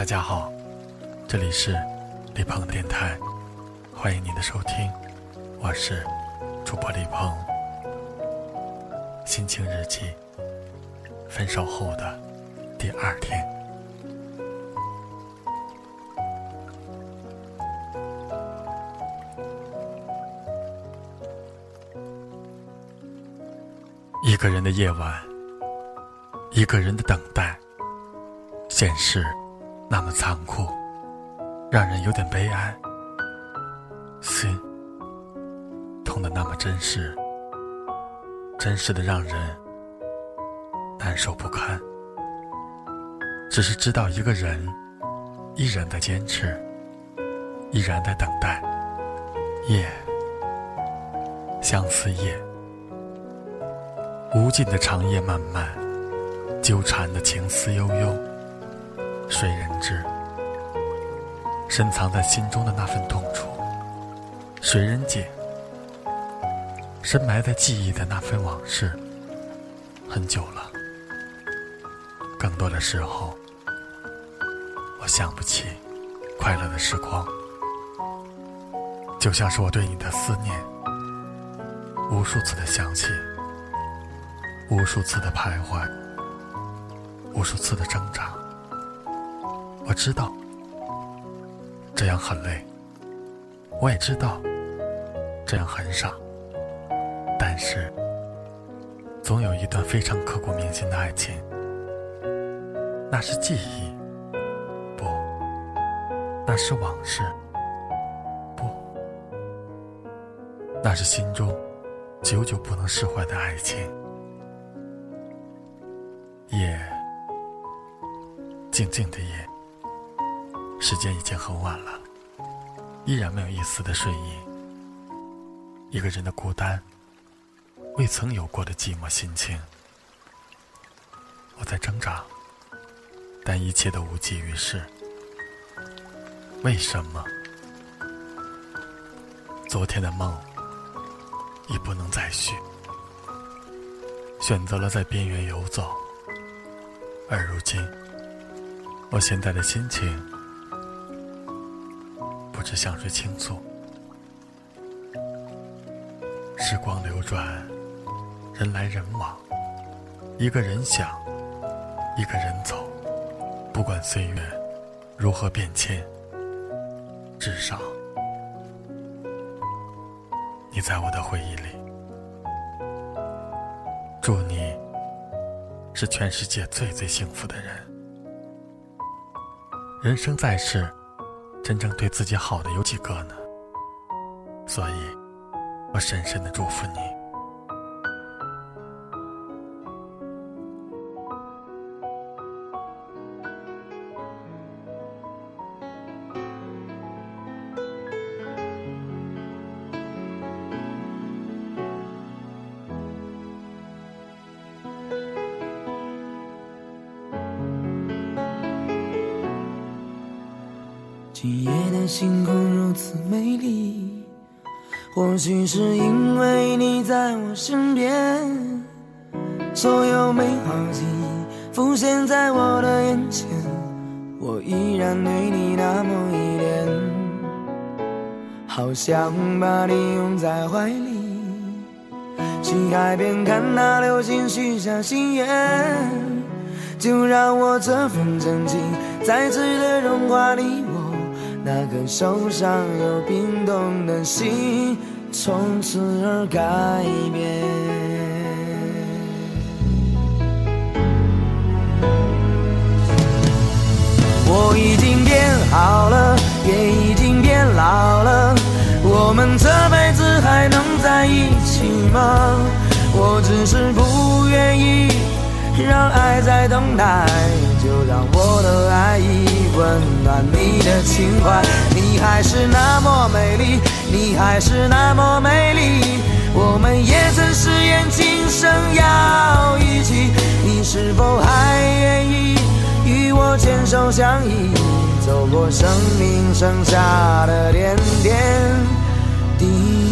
大家好，这里是李鹏电台，欢迎您的收听，我是主播李鹏。心情日记，分手后的第二天，一个人的夜晚，一个人的等待，现实。那么残酷，让人有点悲哀。心痛的那么真实，真实的让人难受不堪。只是知道一个人依然在坚持，依然在等待。夜，相思夜，无尽的长夜漫漫，纠缠的情思悠悠。谁人知？深藏在心中的那份痛楚，谁人解？深埋在记忆的那份往事，很久了。更多的时候，我想不起快乐的时光，就像是我对你的思念，无数次的想起，无数次的徘徊，无数次的挣扎。我知道这样很累，我也知道这样很傻，但是总有一段非常刻骨铭心的爱情，那是记忆，不，那是往事，不，那是心中久久不能释怀的爱情。夜，静静的夜。时间已经很晚了，依然没有一丝的睡意。一个人的孤单，未曾有过的寂寞心情。我在挣扎，但一切都无济于事。为什么？昨天的梦已不能再续，选择了在边缘游走。而如今，我现在的心情。不知向谁倾诉。时光流转，人来人往，一个人想，一个人走。不管岁月如何变迁，至少你在我的回忆里。祝你是全世界最最幸福的人。人生在世。真正对自己好的有几个呢？所以，我深深的祝福你。今夜的星空如此美丽，或许是因为你在我身边。所有美好记忆浮现在我的眼前，我依然对你那么依恋，好想把你拥在怀里，去海边看那流星许下心愿。就让我这份真情再次的融化你。那颗受伤又冰冻的心，从此而改变。我已经变好了，也已经变老了。我们这辈子还能在一起吗？我只是不愿意让爱在等待，就让我的爱意。温暖你的情怀，你还是那么美丽，你还是那么美丽。我们也曾誓言今生要一起，你是否还愿意与我牵手相依，走过生命剩下的点点滴滴？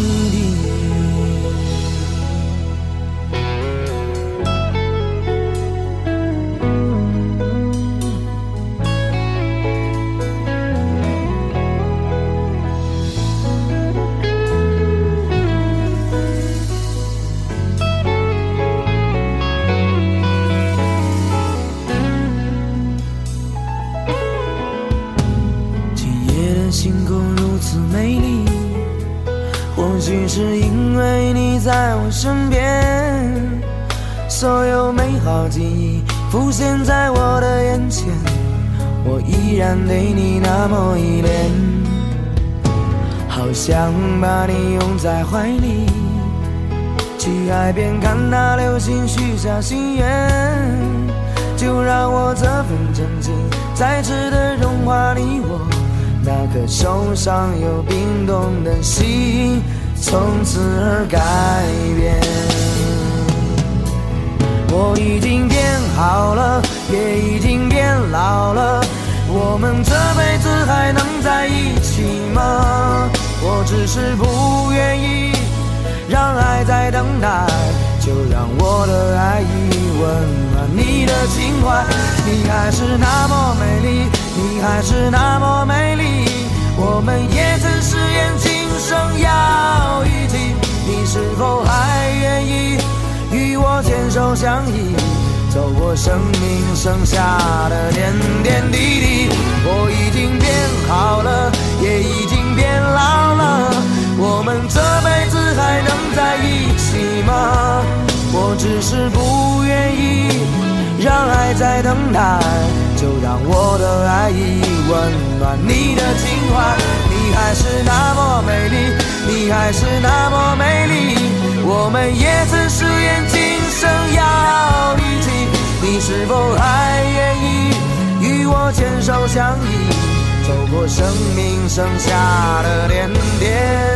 是因为你在我身边，所有美好记忆浮现在我的眼前，我依然对你那么依恋，好想把你拥在怀里，去海边看那流星许下心愿，就让我这份真情再次的融化你我那颗受伤又冰冻的心。从此而改变。我已经变好了，也已经变老了。我们这辈子还能在一起吗？我只是不愿意让爱在等待，就让我的爱意温暖你的情怀。你还是那么美丽，你还是那么美丽。我们也曾誓言今生要，是否还愿意与我牵手相依，走过生命剩下的点点滴滴？我已经变好了，也已经变老了，我们这辈子还能在一起吗？我只是不愿意让爱在等待，就让我的爱意温暖你的情怀。还是那么美丽，你还是那么美丽。我们也曾誓言今生要一起，你是否还愿意与我牵手相依，走过生命剩下的点点？